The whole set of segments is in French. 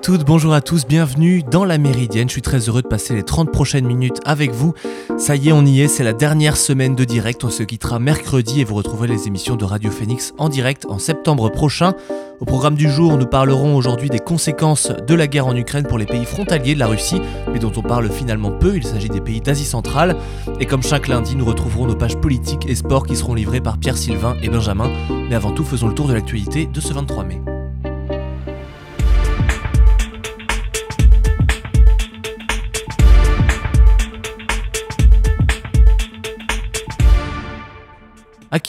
Bonjour à toutes, bonjour à tous, bienvenue dans la Méridienne. Je suis très heureux de passer les 30 prochaines minutes avec vous. Ça y est, on y est, c'est la dernière semaine de direct. On se quittera mercredi et vous retrouverez les émissions de Radio Phoenix en direct en septembre prochain. Au programme du jour, nous parlerons aujourd'hui des conséquences de la guerre en Ukraine pour les pays frontaliers de la Russie, mais dont on parle finalement peu. Il s'agit des pays d'Asie centrale. Et comme chaque lundi, nous retrouverons nos pages politiques et sports qui seront livrées par Pierre Sylvain et Benjamin. Mais avant tout, faisons le tour de l'actualité de ce 23 mai.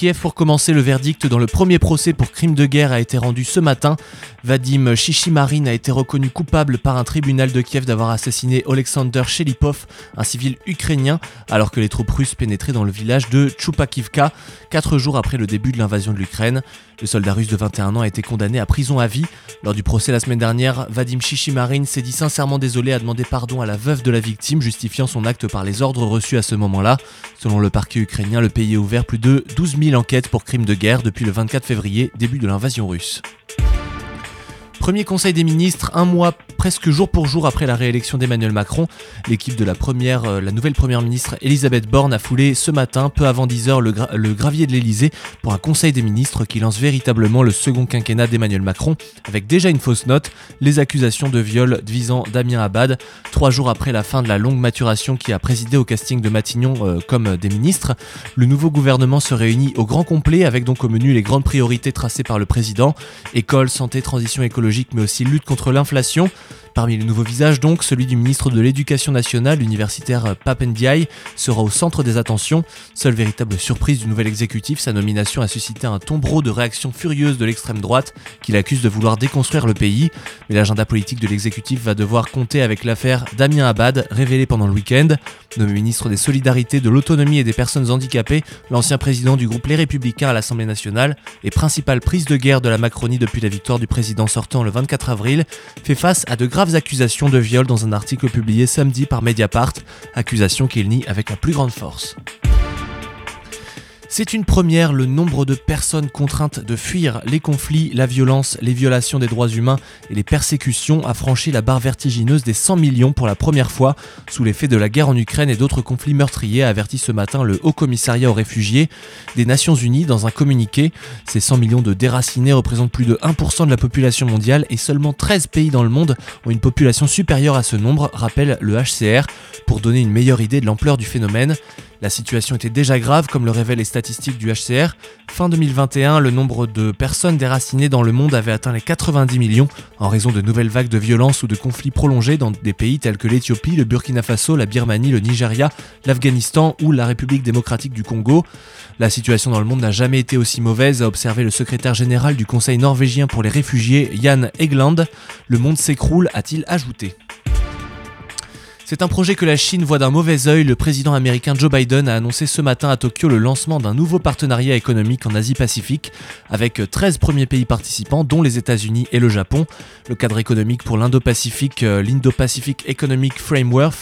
Kiev, pour commencer, le verdict dans le premier procès pour crime de guerre a été rendu ce matin. Vadim Shishimarin a été reconnu coupable par un tribunal de Kiev d'avoir assassiné Alexander Shelipov, un civil ukrainien, alors que les troupes russes pénétraient dans le village de Chupakivka, quatre jours après le début de l'invasion de l'Ukraine. Le soldat russe de 21 ans a été condamné à prison à vie. Lors du procès la semaine dernière, Vadim Shishimarin s'est dit sincèrement désolé, a demandé pardon à la veuve de la victime, justifiant son acte par les ordres reçus à ce moment-là. Selon le parquet ukrainien, le pays a ouvert plus de 12 12 000 enquêtes pour crimes de guerre depuis le 24 février, début de l'invasion russe. Premier conseil des ministres, un mois presque jour pour jour après la réélection d'Emmanuel Macron. L'équipe de la, première, euh, la nouvelle première ministre Elisabeth Borne a foulé ce matin, peu avant 10h, le, gravier de l'Elysée pour un conseil des ministres qui lance véritablement le second quinquennat d'Emmanuel Macron, avec déjà une fausse note, les accusations de viol visant Damien Abad, trois jours après la fin de la longue maturation qui a présidé au casting de Matignon euh, comme des ministres. Le nouveau gouvernement se réunit au grand complet avec donc au menu les grandes priorités tracées par le président, école, santé, transition écologique, mais aussi lutte contre l'inflation. Parmi les nouveaux visages donc, celui du ministre de l'Éducation nationale, l'universitaire Papendiaï, sera au centre des attentions. Seule véritable surprise du nouvel exécutif, sa nomination a suscité un tombereau de réactions furieuses de l'extrême droite qui l'accuse de vouloir déconstruire le pays. Mais l'agenda politique de l'exécutif va devoir compter avec l'affaire Damien Abad, révélée pendant le week-end. Nommé ministre des Solidarités, de l'Autonomie et des Personnes Handicapées, l'ancien président du groupe Les Républicains à l'Assemblée nationale et principale prise de guerre de la Macronie depuis la victoire du président sortant le 24 avril, fait face à de graves accusations de viol dans un article publié samedi par Mediapart, accusation qu'il nie avec la plus grande force. C'est une première, le nombre de personnes contraintes de fuir les conflits, la violence, les violations des droits humains et les persécutions a franchi la barre vertigineuse des 100 millions pour la première fois sous l'effet de la guerre en Ukraine et d'autres conflits meurtriers, a averti ce matin le Haut Commissariat aux réfugiés des Nations Unies dans un communiqué. Ces 100 millions de déracinés représentent plus de 1% de la population mondiale et seulement 13 pays dans le monde ont une population supérieure à ce nombre, rappelle le HCR, pour donner une meilleure idée de l'ampleur du phénomène. La situation était déjà grave, comme le révèlent les statistiques du HCR. Fin 2021, le nombre de personnes déracinées dans le monde avait atteint les 90 millions en raison de nouvelles vagues de violence ou de conflits prolongés dans des pays tels que l'Éthiopie, le Burkina Faso, la Birmanie, le Nigeria, l'Afghanistan ou la République démocratique du Congo. La situation dans le monde n'a jamais été aussi mauvaise, a observé le secrétaire général du Conseil norvégien pour les réfugiés, Jan Egland. Le monde s'écroule, a-t-il ajouté. C'est un projet que la Chine voit d'un mauvais œil. Le président américain Joe Biden a annoncé ce matin à Tokyo le lancement d'un nouveau partenariat économique en Asie-Pacifique avec 13 premiers pays participants, dont les États-Unis et le Japon. Le cadre économique pour l'Indo-Pacifique, euh, l'Indo-Pacific Economic Framework,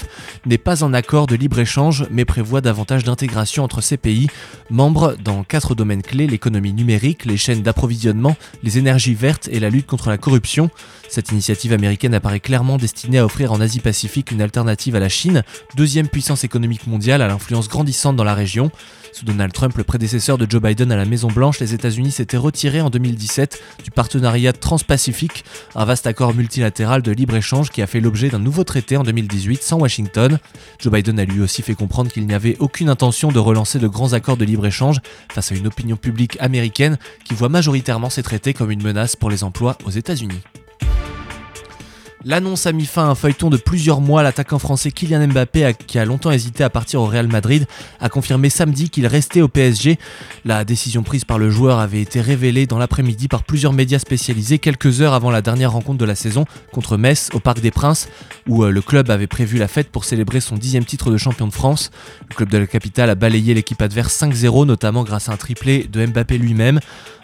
n'est pas un accord de libre-échange, mais prévoit davantage d'intégration entre ces pays, membres dans quatre domaines clés l'économie numérique, les chaînes d'approvisionnement, les énergies vertes et la lutte contre la corruption. Cette initiative américaine apparaît clairement destinée à offrir en Asie-Pacifique une alternative à la Chine, deuxième puissance économique mondiale à l'influence grandissante dans la région. Sous Donald Trump, le prédécesseur de Joe Biden à la Maison Blanche, les États-Unis s'étaient retirés en 2017 du partenariat transpacifique, un vaste accord multilatéral de libre-échange qui a fait l'objet d'un nouveau traité en 2018 sans Washington. Joe Biden a lui aussi fait comprendre qu'il n'y avait aucune intention de relancer de grands accords de libre-échange face à une opinion publique américaine qui voit majoritairement ces traités comme une menace pour les emplois aux États-Unis. L'annonce a mis fin à un feuilleton de plusieurs mois. L'attaquant français Kylian Mbappé, qui a longtemps hésité à partir au Real Madrid, a confirmé samedi qu'il restait au PSG. La décision prise par le joueur avait été révélée dans l'après-midi par plusieurs médias spécialisés quelques heures avant la dernière rencontre de la saison contre Metz au Parc des Princes, où euh, le club avait prévu la fête pour célébrer son dixième titre de champion de France. Le club de la capitale a balayé l'équipe adverse 5-0, notamment grâce à un triplé de Mbappé lui-même.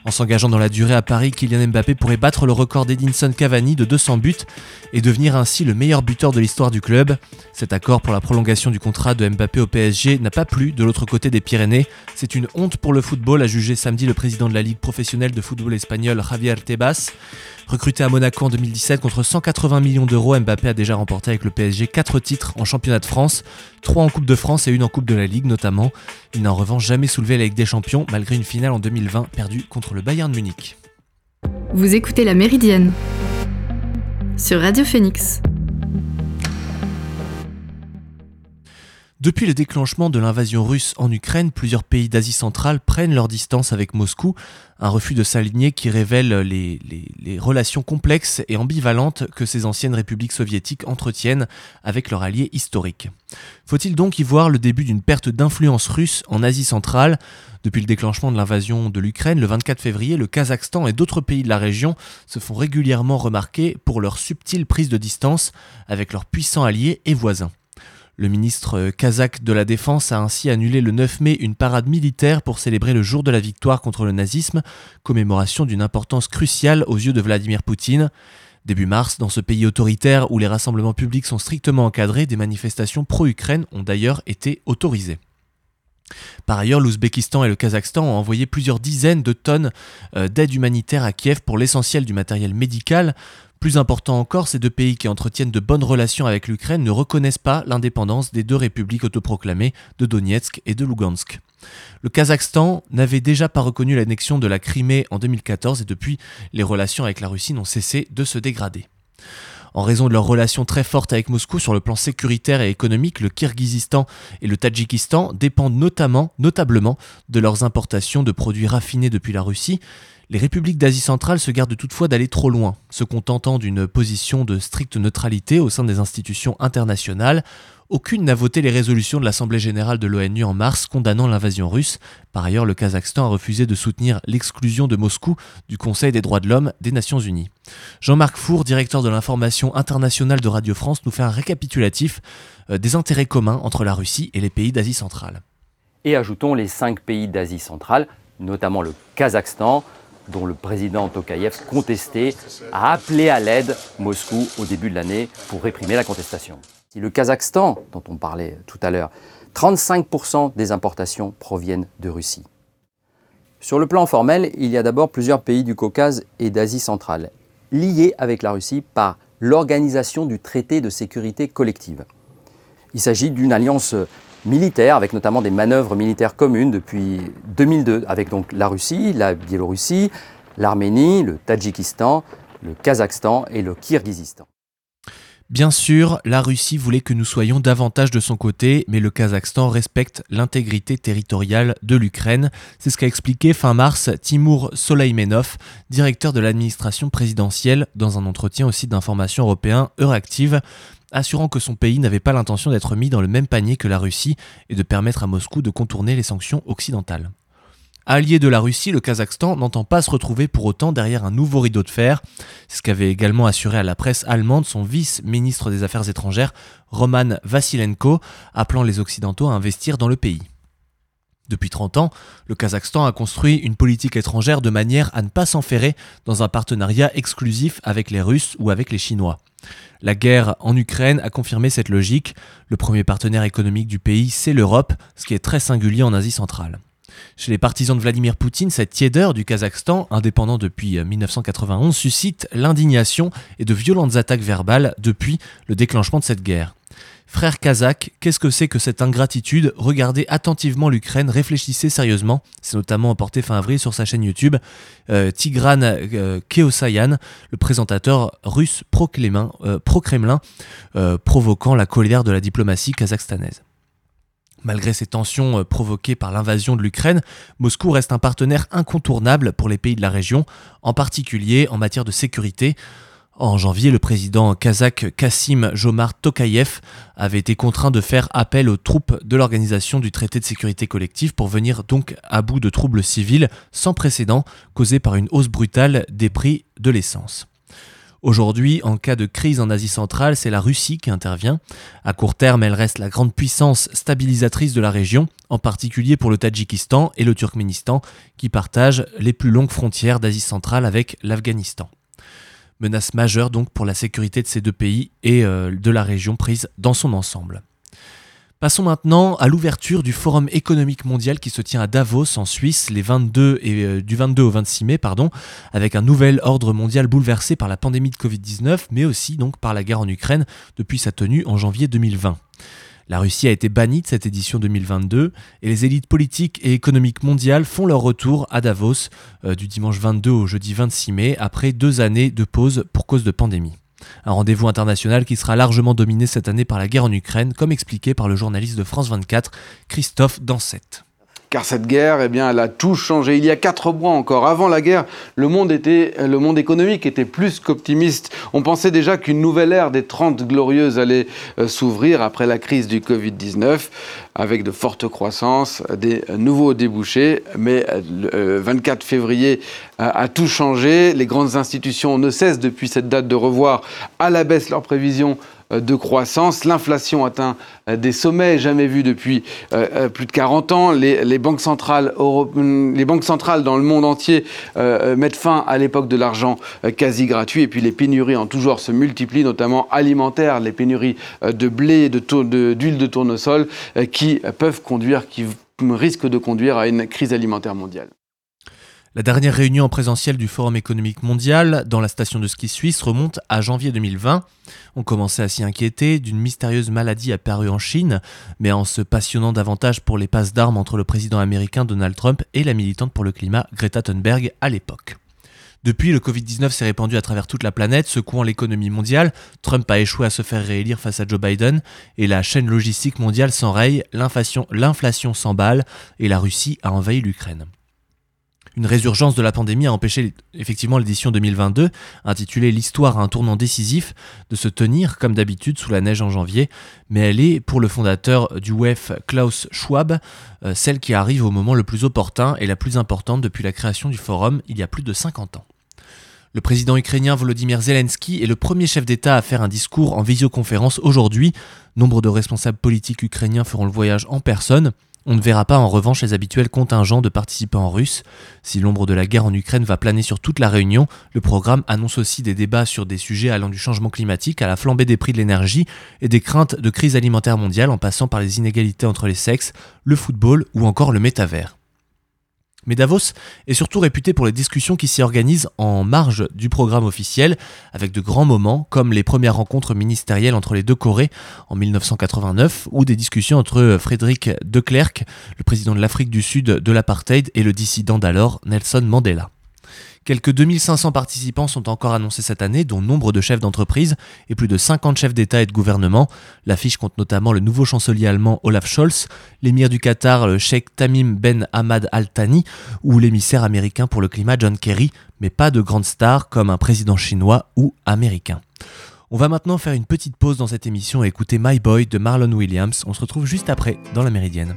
En s'engageant dans la durée à Paris, Kylian Mbappé pourrait battre le record d'Edinson Cavani de 200 buts et devenir ainsi le meilleur buteur de l'histoire du club. Cet accord pour la prolongation du contrat de Mbappé au PSG n'a pas plu de l'autre côté des Pyrénées. C'est une honte pour le football, a jugé samedi le président de la Ligue professionnelle de football espagnol Javier Tebas. Recruté à Monaco en 2017 contre 180 millions d'euros, Mbappé a déjà remporté avec le PSG 4 titres en championnat de France, 3 en Coupe de France et une en Coupe de la Ligue notamment. Il n'a en revanche jamais soulevé la Ligue des Champions malgré une finale en 2020 perdue contre le Bayern Munich. Vous écoutez La Méridienne sur Radio Phoenix. Depuis le déclenchement de l'invasion russe en Ukraine, plusieurs pays d'Asie centrale prennent leur distance avec Moscou, un refus de s'aligner qui révèle les, relations complexes et ambivalentes que ces anciennes républiques soviétiques entretiennent avec leurs alliés historiques. Faut-il donc y voir le début d'une perte d'influence russe en Asie centrale? Depuis le déclenchement de l'invasion de l'Ukraine le 24 février, le Kazakhstan et d'autres pays de la région se font régulièrement remarquer pour leur subtile prise de distance avec leurs puissants alliés et voisins. Le ministre kazakh de la Défense a ainsi annulé le 9 mai une parade militaire pour célébrer le jour de la victoire contre le nazisme, commémoration d'une importance cruciale aux yeux de Vladimir Poutine. Début mars, dans ce pays autoritaire où les rassemblements publics sont strictement encadrés, des manifestations pro-Ukraine ont d'ailleurs été autorisées. Par ailleurs, l'Ouzbékistan et le Kazakhstan ont envoyé plusieurs dizaines de tonnes euh, d'aide humanitaire à Kiev pour l'essentiel du matériel médical, plus important encore, ces deux pays qui entretiennent de bonnes relations avec l'Ukraine ne reconnaissent pas l'indépendance des deux républiques autoproclamées de Donetsk et de Lugansk. Le Kazakhstan n'avait déjà pas reconnu l'annexion de la Crimée en 2014 et depuis, les relations avec la Russie n'ont cessé de se dégrader. En raison de leurs relations très fortes avec Moscou sur le plan sécuritaire et économique, le Kirghizistan et le Tadjikistan dépendent notamment, notablement de leurs importations de produits raffinés depuis la Russie, les républiques d'Asie centrale se gardent toutefois d'aller trop loin, se contentant d'une position de stricte neutralité au sein des institutions internationales. Aucune n'a voté les résolutions de l'Assemblée générale de l'ONU en mars condamnant l'invasion russe. Par ailleurs, le Kazakhstan a refusé de soutenir l'exclusion de Moscou du Conseil des droits de l'homme des Nations Unies. Jean-Marc Four, directeur de l'information internationale de Radio France, nous fait un récapitulatif euh, des intérêts communs entre la Russie et les pays d'Asie centrale. Et ajoutons les cinq pays d'Asie centrale, notamment le Kazakhstan, dont le président Tokayev, contesté, a appelé à l'aide Moscou au début de l'année pour réprimer la contestation. Si le Kazakhstan, dont on parlait tout à l'heure, 35% des importations proviennent de Russie. Sur le plan formel, il y a d'abord plusieurs pays du Caucase et d'Asie centrale, liés avec la Russie par l'organisation du traité de sécurité collective. Il s'agit d'une alliance militaires, avec notamment des manœuvres militaires communes depuis 2002, avec donc la Russie, la Biélorussie, l'Arménie, le Tadjikistan, le Kazakhstan et le Kirghizistan. Bien sûr, la Russie voulait que nous soyons davantage de son côté, mais le Kazakhstan respecte l'intégrité territoriale de l'Ukraine. C'est ce qu'a expliqué fin mars Timur Soleimenov, directeur de l'administration présidentielle, dans un entretien au site d'information européen Euractiv assurant que son pays n'avait pas l'intention d'être mis dans le même panier que la Russie et de permettre à Moscou de contourner les sanctions occidentales. Allié de la Russie, le Kazakhstan n'entend pas se retrouver pour autant derrière un nouveau rideau de fer. Ce qu'avait également assuré à la presse allemande son vice-ministre des Affaires étrangères, Roman Vassilenko, appelant les Occidentaux à investir dans le pays. Depuis 30 ans, le Kazakhstan a construit une politique étrangère de manière à ne pas s'enferrer dans un partenariat exclusif avec les Russes ou avec les Chinois. La guerre en Ukraine a confirmé cette logique. Le premier partenaire économique du pays, c'est l'Europe, ce qui est très singulier en Asie centrale. Chez les partisans de Vladimir Poutine, cette tiédeur du Kazakhstan, indépendant depuis 1991, suscite l'indignation et de violentes attaques verbales depuis le déclenchement de cette guerre. Frère kazakh, qu'est-ce que c'est que cette ingratitude? Regardez attentivement l'Ukraine, réfléchissez sérieusement. C'est notamment emporté fin avril sur sa chaîne YouTube. Euh, Tigran euh, Keosayan, le présentateur russe pro-Kremlin, euh, provoquant la colère de la diplomatie kazakhstanaise. Malgré ces tensions provoquées par l'invasion de l'Ukraine, Moscou reste un partenaire incontournable pour les pays de la région, en particulier en matière de sécurité. En janvier, le président kazakh Kassim Jomart Tokayev avait été contraint de faire appel aux troupes de l'organisation du traité de sécurité collective pour venir donc à bout de troubles civils sans précédent causés par une hausse brutale des prix de l'essence. Aujourd'hui, en cas de crise en Asie centrale, c'est la Russie qui intervient. À court terme, elle reste la grande puissance stabilisatrice de la région, en particulier pour le Tadjikistan et le Turkménistan, qui partagent les plus longues frontières d'Asie centrale avec l'Afghanistan. Menace majeure donc pour la sécurité de ces deux pays et euh, de la région prise dans son ensemble. Passons maintenant à l'ouverture du Forum économique mondial qui se tient à Davos en Suisse les 22 et, euh, du 22 au 26 mai avec un nouvel ordre mondial bouleversé par la pandémie de Covid-19 mais aussi donc par la guerre en Ukraine depuis sa tenue en janvier 2020. La Russie a été bannie de cette édition 2022 et les élites politiques et économiques mondiales font leur retour à Davos euh, du dimanche 22 au jeudi 26 mai après deux années de pause pour cause de pandémie. Un rendez-vous international qui sera largement dominé cette année par la guerre en Ukraine, comme expliqué par le journaliste de France 24, Christophe Dansette car cette guerre, eh bien, elle a tout changé. Il y a quatre mois encore, avant la guerre, le monde, était, le monde économique était plus qu'optimiste. On pensait déjà qu'une nouvelle ère des 30 glorieuses allait euh, s'ouvrir après la crise du Covid-19, avec de fortes croissances, des nouveaux débouchés. Mais le 24 euh, février a tout changé. Les grandes institutions ne cessent depuis cette date de revoir à la baisse leurs prévisions euh, de croissance. L'inflation atteint euh, des sommets jamais vus depuis euh, plus de 40 ans. Les, banques, centrales dans le monde entier mettent fin à l'époque de l'argent quasi gratuit. Et puis les pénuries en tout genre se multiplient, notamment alimentaires, les pénuries de blé, d'huile de, de tournesol, qui peuvent conduire, qui risquent de conduire à une crise alimentaire mondiale. La dernière réunion en présentiel du Forum économique mondial dans la station de ski suisse remonte à janvier 2020. On commençait à s'y inquiéter d'une mystérieuse maladie apparue en Chine, mais en se passionnant davantage pour les passes d'armes entre le président américain Donald Trump et la militante pour le climat Greta Thunberg à l'époque. Depuis, le Covid-19 s'est répandu à travers toute la planète, secouant l'économie mondiale. Trump a échoué à se faire réélire face à Joe Biden et la chaîne logistique mondiale s'enraye, l'inflation s'emballe et la Russie a envahi l'Ukraine une résurgence de la pandémie a empêché effectivement l'édition 2022, intitulée L'histoire à un tournant décisif, de se tenir comme d'habitude sous la neige en janvier, mais elle est, pour le fondateur du WEF Klaus Schwab, euh, celle qui arrive au moment le plus opportun et la plus importante depuis la création du forum il y a plus de 50 ans. Le président ukrainien Volodymyr Zelensky est le premier chef d'État à faire un discours en visioconférence aujourd'hui. Nombre de responsables politiques ukrainiens feront le voyage en personne. On ne verra pas en revanche les habituels contingents de participants russes. Si l'ombre de la guerre en Ukraine va planer sur toute la réunion, le programme annonce aussi des débats sur des sujets allant du changement climatique à la flambée des prix de l'énergie et des craintes de crise alimentaire mondiale en passant par les inégalités entre les sexes, le football ou encore le métavers. Mais Davos est surtout réputé pour les discussions qui s'y organisent en marge du programme officiel, avec de grands moments comme les premières rencontres ministérielles entre les deux Corées en 1989, ou des discussions entre Frédéric de Klerk, le président de l'Afrique du Sud de l'apartheid, et le dissident d'alors Nelson Mandela. Quelques 2500 participants sont encore annoncés cette année, dont nombre de chefs d'entreprise et plus de 50 chefs d'État et de gouvernement. L'affiche compte notamment le nouveau chancelier allemand Olaf Scholz, l'émir du Qatar, le Sheikh Tamim Ben Hamad Al Thani, ou l'émissaire américain pour le climat John Kerry, mais pas de grandes stars comme un président chinois ou américain. On va maintenant faire une petite pause dans cette émission et écouter My Boy de Marlon Williams. On se retrouve juste après dans la Méridienne.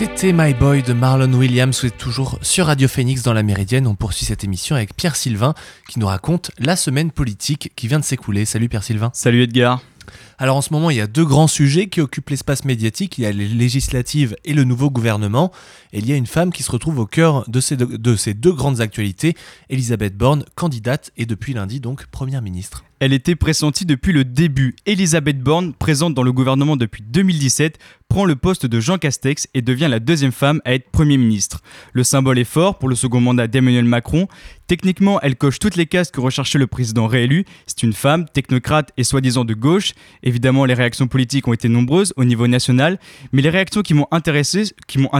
C'était My Boy de Marlon Williams, vous êtes toujours sur Radio Phoenix dans la Méridienne. On poursuit cette émission avec Pierre Sylvain qui nous raconte la semaine politique qui vient de s'écouler. Salut Pierre Sylvain. Salut Edgar. Alors en ce moment, il y a deux grands sujets qui occupent l'espace médiatique. Il y a les législatives et le nouveau gouvernement. Et il y a une femme qui se retrouve au cœur de ces deux, grandes actualités, Elisabeth Borne, candidate et depuis lundi donc première ministre. Elle était pressentie depuis le début. Elisabeth Borne, présente dans le gouvernement depuis 2017, prend le poste de Jean Castex et devient la deuxième femme à être Premier ministre. Le symbole est fort pour le second mandat d'Emmanuel Macron. Techniquement, elle coche toutes les cases que recherchait le président réélu. C'est une femme, technocrate et soi-disant de gauche. Évidemment, les réactions politiques ont été nombreuses au niveau national, mais les réactions qui m'ont intéressé, qui m'ont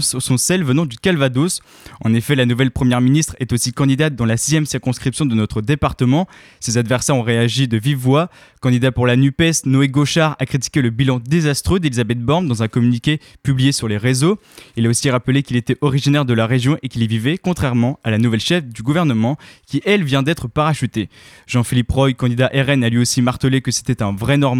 sont celles venant du Calvados. En effet, la nouvelle première ministre est aussi candidate dans la sixième circonscription de notre département. Ses adversaires ont réagi de vive voix. Candidat pour la NUPES, Noé Gauchard a critiqué le bilan désastreux d'Elisabeth Borne dans un communiqué publié sur les réseaux. Il a aussi rappelé qu'il était originaire de la région et qu'il y vivait, contrairement à la nouvelle chef du gouvernement, qui elle vient d'être parachutée. Jean-Philippe Roy, candidat RN, a lui aussi martelé que c'était un vrai Normand.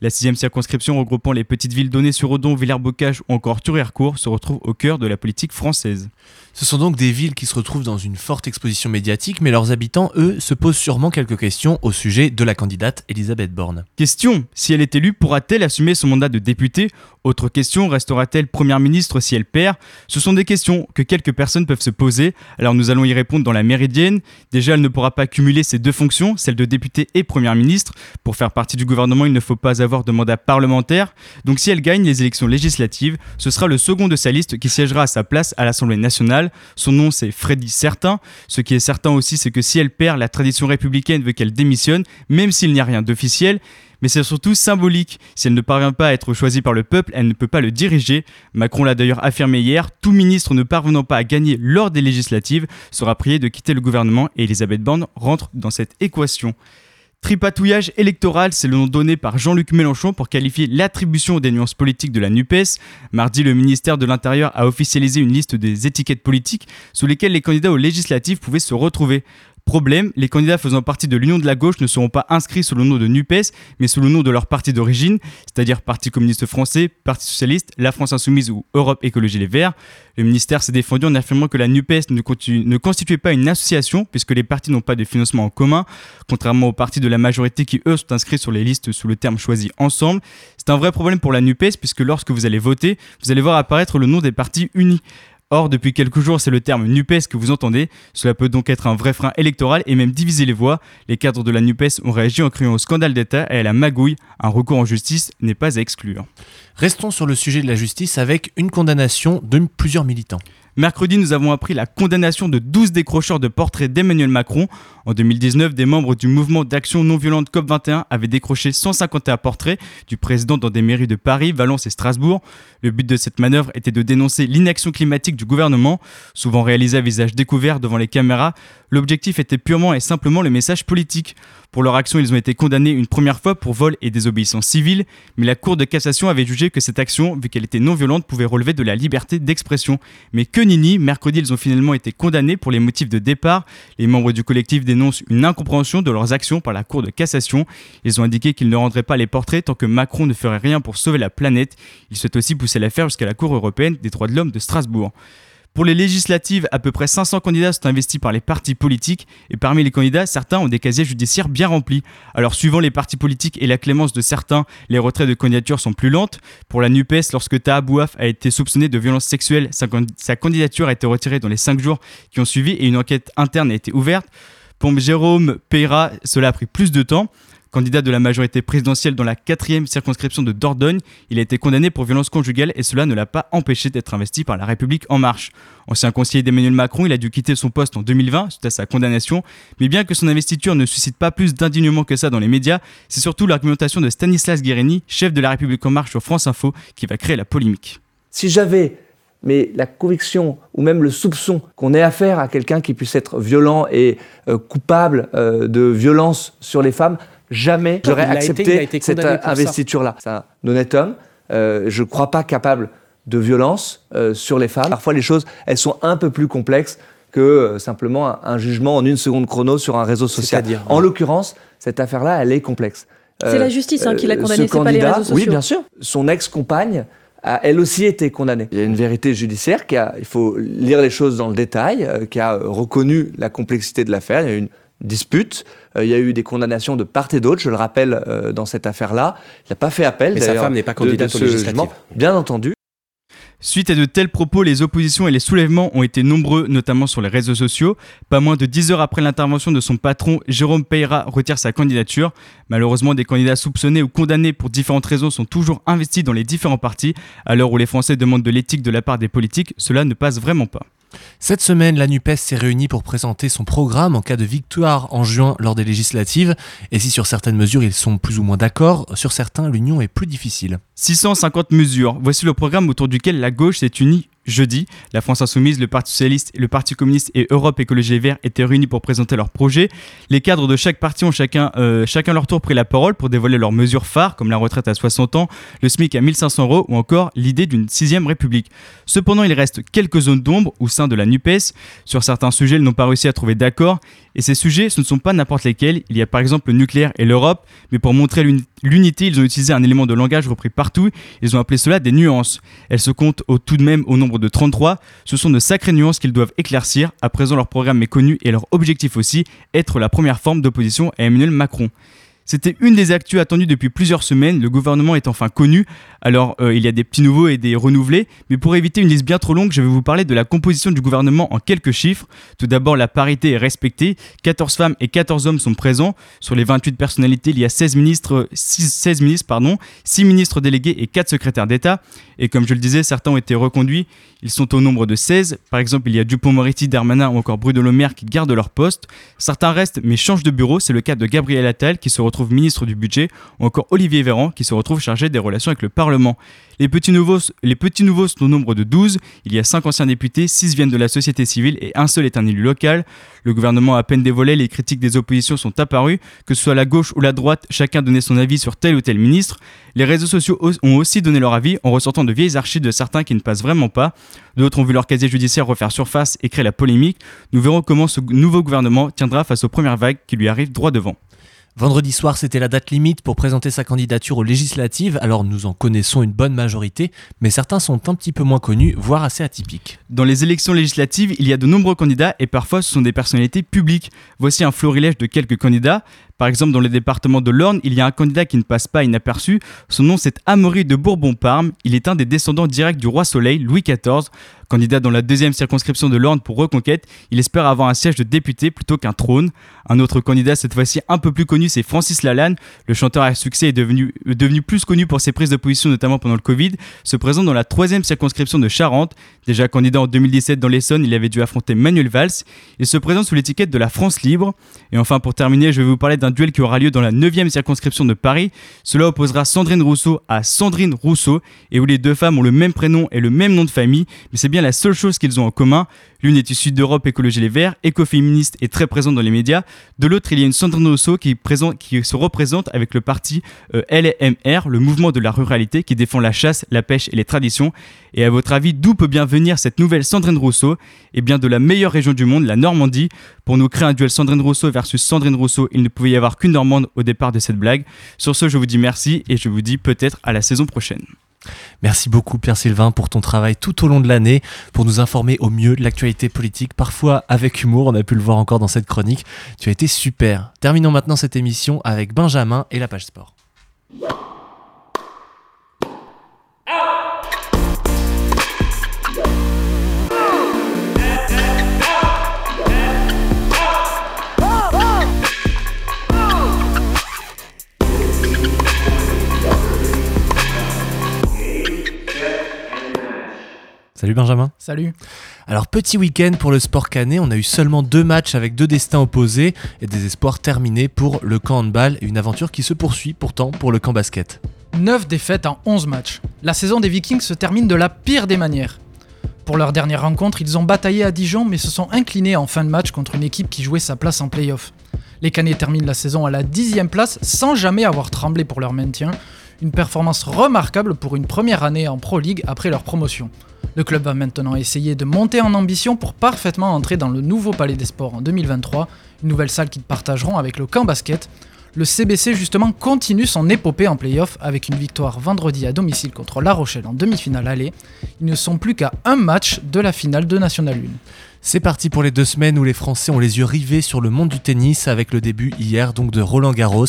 La sixième circonscription regroupant les petites villes d'Onnay-sur-Odon, Villers-Bocage ou encore Thury-Harcourt se retrouve au cœur de la politique française. Ce sont donc des villes qui se retrouvent dans une forte exposition médiatique, mais leurs habitants, eux, se posent sûrement quelques questions au sujet de la candidate Elisabeth Borne. Question si elle est élue, pourra-t-elle assumer son mandat de députée Autre question restera-t-elle première ministre si elle perd? Ce sont des questions que quelques personnes peuvent se poser. Alors nous allons y répondre dans la méridienne. Déjà, elle ne pourra pas cumuler ces deux fonctions, celle de députée et première ministre. Pour faire partie du gouvernement, il ne faut pas avoir de mandat parlementaire. Donc si elle gagne les élections législatives, ce sera le second de sa liste qui siégera à sa place à l'Assemblée nationale. Son nom, c'est Freddy Certain. Ce qui est certain aussi, c'est que si elle perd, la tradition républicaine veut qu'elle démissionne, même s'il n'y a rien d'officiel mais c'est surtout symbolique. Si elle ne parvient pas à être choisie par le peuple, elle ne peut pas le diriger. Macron l'a d'ailleurs affirmé hier, tout ministre ne parvenant pas à gagner lors des législatives sera prié de quitter le gouvernement et Elisabeth Borne rentre dans cette équation. Tripatouillage électoral, c'est le nom donné par Jean-Luc Mélenchon pour qualifier l'attribution des nuances politiques de la NUPES. Mardi, le ministère de l'Intérieur a officialisé une liste des étiquettes politiques sous lesquelles les candidats aux législatives pouvaient se retrouver. Problème, les candidats faisant partie de l'Union de la gauche ne seront pas inscrits sous le nom de NUPES, mais sous le nom de leur parti d'origine, c'est-à-dire Parti communiste français, Parti socialiste, La France insoumise ou Europe écologie les Verts. Le ministère s'est défendu en affirmant que la NUPES ne, constituait pas une association, puisque les partis n'ont pas de financement en commun, contrairement aux partis de la majorité qui, eux, sont inscrits sur les listes sous le terme choisi ensemble. C'est un vrai problème pour la NUPES, puisque lorsque vous allez voter, vous allez voir apparaître le nom des partis unis. Or, depuis quelques jours, c'est le terme NUPES que vous entendez. Cela peut donc être un vrai frein électoral et même diviser les voix. Les cadres de la NUPES ont réagi en criant au scandale d'État et à la magouille. Un recours en justice n'est pas à exclure. Restons sur le sujet de la justice avec une condamnation de plusieurs militants. Mercredi, nous avons appris la condamnation de 12 décrocheurs de portraits d'Emmanuel Macron. En 2019, des membres du mouvement d'action non violente COP21 avaient décroché 151 portraits du président dans des mairies de Paris, Valence et Strasbourg. Le but de cette manœuvre était de dénoncer l'inaction climatique du gouvernement, souvent réalisée à visage découvert devant les caméras. L'objectif était purement et simplement le message politique. Pour leur action, ils ont été condamnés une première fois pour vol et désobéissance civile, mais la Cour de cassation avait jugé que cette action, vu qu'elle était non violente, pouvait relever de la liberté d'expression. Mercredi, ils ont finalement été condamnés pour les motifs de départ. Les membres du collectif dénoncent une incompréhension de leurs actions par la Cour de cassation. Ils ont indiqué qu'ils ne rendraient pas les portraits tant que Macron ne ferait rien pour sauver la planète. Ils souhaitent aussi pousser l'affaire jusqu'à la Cour européenne des droits de l'homme de Strasbourg. Pour les législatives, à peu près 500 candidats sont investis par les partis politiques et parmi les candidats, certains ont des casiers judiciaires bien remplis. Alors suivant les partis politiques et la clémence de certains, les retraits de candidature sont plus lentes. Pour la NUPES, lorsque Taha Bouaf a été soupçonné de violences sexuelles, sa, candidature a été retirée dans les 5 jours qui ont suivi et une enquête interne a été ouverte. Pour Jérôme Peyra, cela a pris plus de temps. Candidat de la majorité présidentielle dans la quatrième circonscription de Dordogne, il a été condamné pour violence conjugale et cela ne l'a pas empêché d'être investi par la République en marche. Ancien conseiller d'Emmanuel Macron, il a dû quitter son poste en 2020 suite à sa condamnation, mais bien que son investiture ne suscite pas plus d'indignement que ça dans les médias, c'est surtout l'argumentation de Stanislas Guérini, chef de la République en marche sur France Info, qui va créer la polémique. Si j'avais mais la conviction ou même le soupçon qu'on ait affaire à quelqu'un qui puisse être violent et euh, coupable euh, de violence sur les femmes, jamais j'aurais accepté cette investiture-là. C'est un honnête homme. Euh, je ne crois pas capable de violence euh, sur les femmes. Parfois, les choses, elles sont un peu plus complexes que euh, simplement un, jugement en une seconde chrono sur un réseau social. En l'occurrence, cette affaire-là, elle est complexe. C'est la justice hein, qui l'a condamné, c'est pas les réseaux sociaux. Oui, bien sûr. Son ex-compagne a elle aussi été condamnée. Il y a une vérité judiciaire qui a, il faut lire les choses dans le détail, euh, qui a reconnu la complexité de l'affaire. Il y a une dispute, euh, il y a eu des condamnations de part et d'autre, je le rappelle euh, dans cette affaire-là. Il n'a pas fait appel. Mais sa femme n'est pas candidate au législatif. Bien entendu. Suite à de tels propos, les oppositions et les soulèvements ont été nombreux, notamment sur les réseaux sociaux. Pas moins de 10 heures après l'intervention de son patron, Jérôme Peyra retire sa candidature. Malheureusement, des candidats soupçonnés ou condamnés pour différentes raisons sont toujours investis dans les différents partis. À l'heure où les Français demandent de l'éthique de la part des politiques, cela ne passe vraiment pas. Cette semaine, la NUPES s'est réunie pour présenter son programme en cas de victoire en juin lors des législatives. Et si sur certaines mesures ils sont plus ou moins d'accord, sur certains l'union est plus difficile. 650 mesures, voici le programme autour duquel la gauche s'est unie jeudi. La France Insoumise, le Parti Socialiste, le Parti Communiste et Europe Écologie Les Verts étaient réunis pour présenter leur projet. Les cadres de chaque parti ont chacun, euh, chacun leur tour pris la parole pour dévoiler leurs mesures phares, comme la retraite à 60 ans, le SMIC à 1500 euros ou encore l'idée d'une sixième république. Cependant, il reste quelques zones d'ombre au sein de la NUPES. Sur certains sujets, ils n'ont pas réussi à trouver d'accord. Et ces sujets, ce ne sont pas n'importe lesquels. Il y a par exemple le nucléaire et l'Europe, mais pour montrer l'unité, ils ont utilisé un élément de langage repris partout. Ils ont appelé cela des nuances. Elles se comptent tout de même au nombre de 33. Ce sont de sacrées nuances qu'ils doivent éclaircir. À présent, leur programme est connu et leur objectif aussi, être la première forme d'opposition à Emmanuel Macron. C'était une des actus attendues depuis plusieurs semaines, le gouvernement est enfin connu, alors euh, il y a des petits nouveaux et des renouvelés, mais pour éviter une liste bien trop longue, je vais vous parler de la composition du gouvernement en quelques chiffres. Tout d'abord, la parité est respectée, 14 femmes et 14 hommes sont présents. Sur les 28 personnalités, il y a 16 ministres, 6, 16 ministres pardon, 6 ministres délégués et 4 secrétaires d'État. Et comme je le disais, certains ont été reconduits, ils sont au nombre de 16. Par exemple, il y a Dupont-Moretti, Darmanin ou encore Bruno Le Maire qui gardent leur poste. Certains restent mais changent de bureau, c'est le cas de Gabriel Attal qui se retrouve ministre du budget, ou encore Olivier Véran qui se retrouve chargé des relations avec le Parlement. Les petits, nouveaux, sont au nombre de 12. Il y a 5 anciens députés, 6 viennent de la société civile et un seul est un élu local. Le gouvernement a à peine dévoilé, les critiques des oppositions sont apparues. Que ce soit la gauche ou la droite, chacun donnait son avis sur tel ou tel ministre. Les réseaux sociaux ont aussi donné leur avis en ressortant de vieilles archives de certains qui ne passent vraiment pas. D'autres ont vu leur casier judiciaire refaire surface et créer la polémique. Nous verrons comment ce nouveau gouvernement tiendra face aux premières vagues qui lui arrivent droit devant. Vendredi soir, c'était la date limite pour présenter sa candidature aux législatives, alors nous en connaissons une bonne majorité, mais certains sont un petit peu moins connus, voire assez atypiques. Dans les élections législatives, il y a de nombreux candidats et parfois ce sont des personnalités publiques. Voici un florilège de quelques candidats. Par exemple, dans le département de l'Orne, il y a un candidat qui ne passe pas inaperçu. Son nom, c'est Amaury de Bourbon-Parme. Il est un des descendants directs du roi Soleil, Louis XIV. Candidat dans la deuxième circonscription de l'Orne pour Reconquête, il espère avoir un siège de député plutôt qu'un trône. Un autre candidat, cette fois-ci un peu plus connu, c'est Francis Lalanne. Le chanteur à succès est devenu, devenu plus connu pour ses prises de position, notamment pendant le Covid. Se présente dans la troisième circonscription de Charente. Déjà candidat en 2017 dans l'Essonne, il avait dû affronter Manuel Valls. Il se présente sous l'étiquette de la France libre. Et enfin, pour terminer, je vais vous parler d'un un duel qui aura lieu dans la 9e circonscription de Paris. Cela opposera Sandrine Rousseau à Sandrine Rousseau, et où les deux femmes ont le même prénom et le même nom de famille, mais c'est bien la seule chose qu'ils ont en commun. L'une est issue d'Europe Écologie Les Verts, écoféministe et très présente dans les médias. De l'autre, il y a une Sandrine Rousseau qui, qui se représente avec le parti euh, LMR, le mouvement de la ruralité, qui défend la chasse, la pêche et les traditions. Et à votre avis, d'où peut bien venir cette nouvelle Sandrine Rousseau? Eh bien de la meilleure région du monde, la Normandie. Pour nous créer un duel Sandrine Rousseau versus Sandrine Rousseau, il ne pouvait y avoir qu'une Normande au départ de cette blague. Sur ce, je vous dis merci et je vous dis peut-être à la saison prochaine. Merci beaucoup Pierre-Sylvain pour ton travail tout au long de l'année, pour nous informer au mieux de l'actualité politique, parfois avec humour, on a pu le voir encore dans cette chronique. Tu as été super. Terminons maintenant cette émission avec Benjamin et la page sport. Salut Benjamin. Salut. Alors petit week-end pour le sport canet, on a eu seulement deux matchs avec deux destins opposés et des espoirs terminés pour le camp handball et une aventure qui se poursuit pourtant pour le camp basket. 9 défaites en 11 matchs. La saison des Vikings se termine de la pire des manières. Pour leur dernière rencontre, ils ont bataillé à Dijon mais se sont inclinés en fin de match contre une équipe qui jouait sa place en playoff. Les Canets terminent la saison à la dixième place sans jamais avoir tremblé pour leur maintien, une performance remarquable pour une première année en Pro League après leur promotion. Le club va maintenant essayer de monter en ambition pour parfaitement entrer dans le nouveau Palais des Sports en 2023, une nouvelle salle qu'ils partageront avec le camp basket. Le CBC justement continue son épopée en playoff avec une victoire vendredi à domicile contre La Rochelle en demi-finale aller. Ils ne sont plus qu'à un match de la finale de National 1. C'est parti pour les deux semaines où les Français ont les yeux rivés sur le monde du tennis avec le début hier donc de Roland Garros,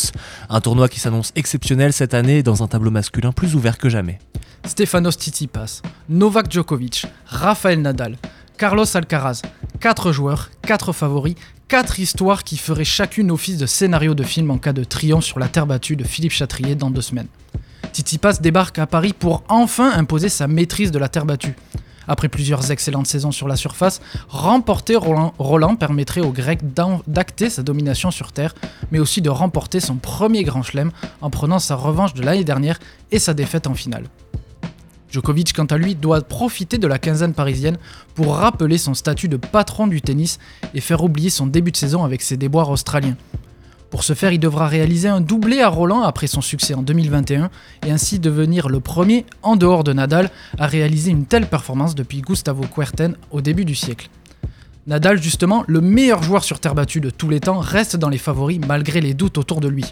un tournoi qui s'annonce exceptionnel cette année dans un tableau masculin plus ouvert que jamais. Stefanos Tsitsipas, Novak Djokovic, Rafael Nadal, Carlos Alcaraz, quatre joueurs, quatre favoris, quatre histoires qui feraient chacune office de scénario de film en cas de triomphe sur la terre battue de Philippe Chatrier dans deux semaines. Tsitsipas débarque à Paris pour enfin imposer sa maîtrise de la terre battue. Après plusieurs excellentes saisons sur la surface, remporter Roland, permettrait au Grec d'acter sa domination sur terre, mais aussi de remporter son premier grand chelem en prenant sa revanche de l'année dernière et sa défaite en finale. Djokovic, quant à lui, doit profiter de la quinzaine parisienne pour rappeler son statut de patron du tennis et faire oublier son début de saison avec ses déboires australiens. Pour ce faire, il devra réaliser un doublé à Roland après son succès en 2021 et ainsi devenir le premier, en dehors de Nadal, à réaliser une telle performance depuis Gustavo Kuerten au début du siècle. Nadal, justement, le meilleur joueur sur terre battue de tous les temps, reste dans les favoris malgré les doutes autour de lui.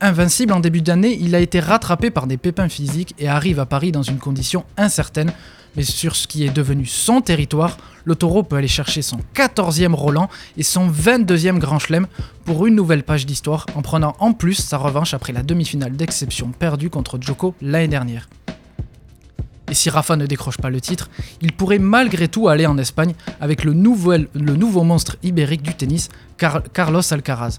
Invincible en début d'année, il a été rattrapé par des pépins physiques et arrive à Paris dans une condition incertaine, mais sur ce qui est devenu son territoire, le taureau peut aller chercher son 14e Roland et son 22e Grand Chelem pour une nouvelle page d'histoire en prenant en plus sa revanche après la demi-finale d'exception perdue contre Djoko l'année dernière. Et si Rafa ne décroche pas le titre, il pourrait malgré tout aller en Espagne avec le, le nouveau monstre ibérique du tennis, Carlos Alcaraz.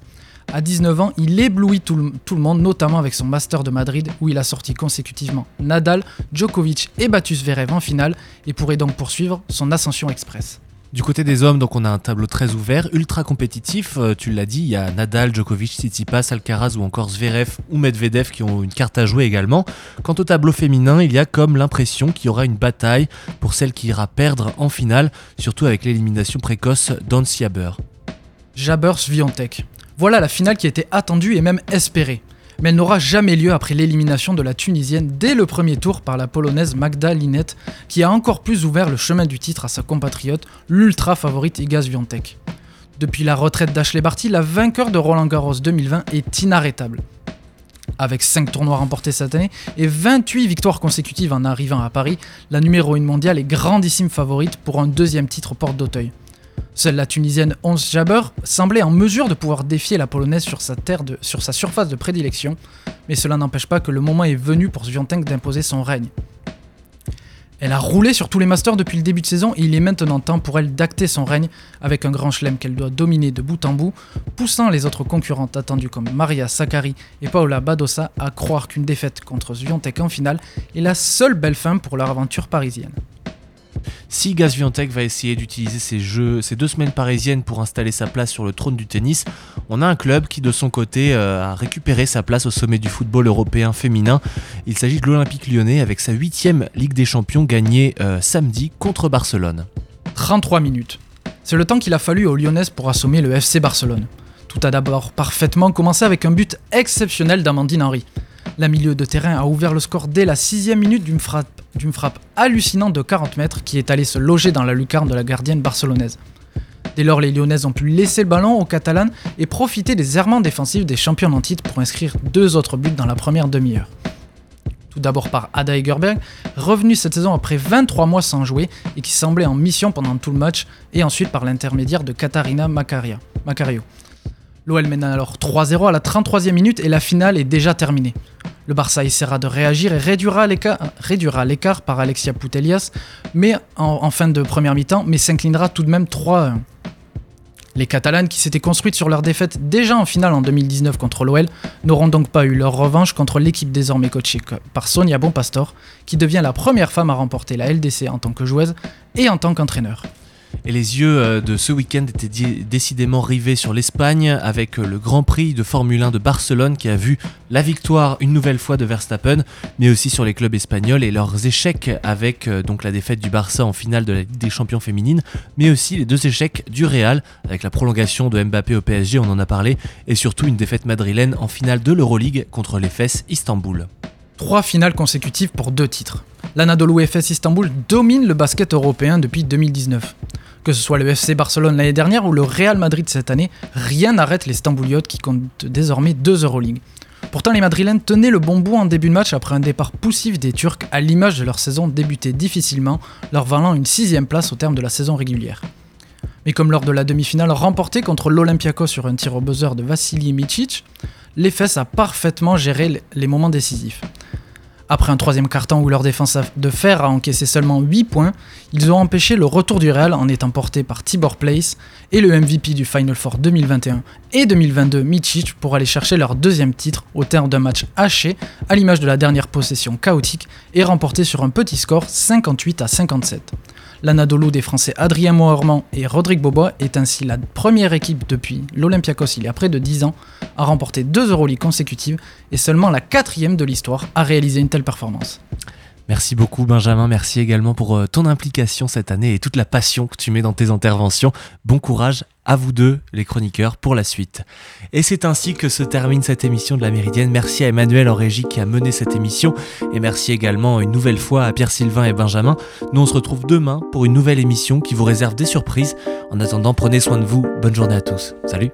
À 19 ans, il éblouit tout le, monde, notamment avec son Master de Madrid où il a sorti consécutivement Nadal, Djokovic et Batus Verev en finale et pourrait donc poursuivre son ascension express. Du côté des hommes, donc on a un tableau très ouvert, ultra compétitif. Euh, tu l'as dit, il y a Nadal, Djokovic, Tsitsipas, Alcaraz ou encore Zverev ou Medvedev qui ont une carte à jouer également. Quant au tableau féminin, il y a comme l'impression qu'il y aura une bataille pour celle qui ira perdre en finale, surtout avec l'élimination précoce d'Ans Jabber. Jabber Sviontek. Voilà la finale qui était attendue et même espérée. Mais elle n'aura jamais lieu après l'élimination de la Tunisienne dès le premier tour par la Polonaise Magda Linette, qui a encore plus ouvert le chemin du titre à sa compatriote, l'ultra favorite Iga Swiatek. Depuis la retraite d'Ashley Barty, la vainqueur de Roland Garros 2020 est inarrêtable. Avec 5 tournois remportés cette année et 28 victoires consécutives en arrivant à Paris, la numéro 1 mondiale est grandissime favorite pour un deuxième titre porte d'Auteuil. Seule la Tunisienne Ons Jabber semblait en mesure de pouvoir défier la Polonaise sur sa, terre sur sa surface de prédilection, mais cela n'empêche pas que le moment est venu pour Swiatek d'imposer son règne. Elle a roulé sur tous les masters depuis le début de saison et il est maintenant temps pour elle d'acter son règne avec un grand chelem qu'elle doit dominer de bout en bout, poussant les autres concurrentes attendues comme Maria Sakkari et Paola Badosa à croire qu'une défaite contre Swiatek en finale est la seule belle fin pour leur aventure parisienne. Si Gazviantec va essayer d'utiliser ces, deux semaines parisiennes pour installer sa place sur le trône du tennis, on a un club qui de son côté euh, a récupéré sa place au sommet du football européen féminin. Il s'agit de l'Olympique lyonnais avec sa huitième Ligue des Champions gagnée euh, samedi contre Barcelone. 33 minutes. C'est le temps qu'il a fallu aux Lyonnaises pour assommer le FC Barcelone. Tout a d'abord parfaitement commencé avec un but exceptionnel d'Amandine Henry. La milieu de terrain a ouvert le score dès la sixième minute d'une frappe, hallucinante de 40 mètres qui est allée se loger dans la lucarne de la gardienne barcelonaise. Dès lors, les Lyonnaises ont pu laisser le ballon aux Catalanes et profiter des errements défensifs des champions en pour inscrire deux autres buts dans la première demi-heure. Tout d'abord par Ada Egerberg, revenu cette saison après 23 mois sans jouer et qui semblait en mission pendant tout le match, et ensuite par l'intermédiaire de Katarina Macario. L'OL mène alors 3-0 à la 33e minute et la finale est déjà terminée. Le Barça essaiera de réagir et réduira l'écart par Alexia Putelias mais en, fin de première mi-temps, mais s'inclinera tout de même 3-1. Les Catalanes, qui s'étaient construites sur leur défaite déjà en finale en 2019 contre l'OL, n'auront donc pas eu leur revanche contre l'équipe désormais coachée par Sonia Bonpastor, qui devient la première femme à remporter la LDC en tant que joueuse et en tant qu'entraîneur. Et les yeux euh, de ce week-end étaient décidément rivés sur l'Espagne avec euh, le Grand Prix de Formule 1 de Barcelone qui a vu la victoire une nouvelle fois de Verstappen, mais aussi sur les clubs espagnols et leurs échecs avec euh, donc la défaite du Barça en finale de la Ligue des Champions féminines, mais aussi les deux échecs du Real avec la prolongation de Mbappé au PSG, on en a parlé, et surtout une défaite madrilène en finale de l'Euroleague contre l'EFS Istanbul. Trois finales consécutives pour deux titres. L'Anadolu FS Istanbul domine le basket européen depuis 2019. Que ce soit le FC Barcelone l'année dernière ou le Real Madrid cette année, rien n'arrête les Stambouliotes qui comptent désormais deux Euroleague. Pourtant, les Madrilènes tenaient le bon bout en début de match après un départ poussif des Turcs à l'image de leur saison débutée difficilement, leur valant une sixième place au terme de la saison régulière. Mais comme lors de la demi-finale remportée contre l'Olympiakos sur un tir au buzzer de Vassili Micic, l'EFS a parfaitement géré les moments décisifs. Après un troisième carton où leur défense de fer a encaissé seulement 8 points, ils ont empêché le retour du Real en étant portés par Tibor Place et le MVP du Final Four 2021 et 2022, Michic, pour aller chercher leur deuxième titre au terme d'un match haché, à l'image de la dernière possession chaotique, et remporté sur un petit score 58 à 57. L'Anadolu des Français Adrien Moorman et Rodrigue Bobois est ainsi la première équipe depuis l'Olympiakos il y a près de 10 ans à remporter deux Euroleague consécutives et seulement la quatrième de l'histoire à réaliser une telle performance. Merci beaucoup Benjamin, merci également pour euh, ton implication cette année et toute la passion que tu mets dans tes interventions. Bon courage à vous deux, les chroniqueurs, pour la suite. Et c'est ainsi que se termine cette émission de la Méridienne. Merci à Emmanuel en régie qui a mené cette émission et merci également une nouvelle fois à Pierre-Sylvain et Benjamin. Nous on se retrouve demain pour une nouvelle émission qui vous réserve des surprises. En attendant, prenez soin de vous. Bonne journée à tous. Salut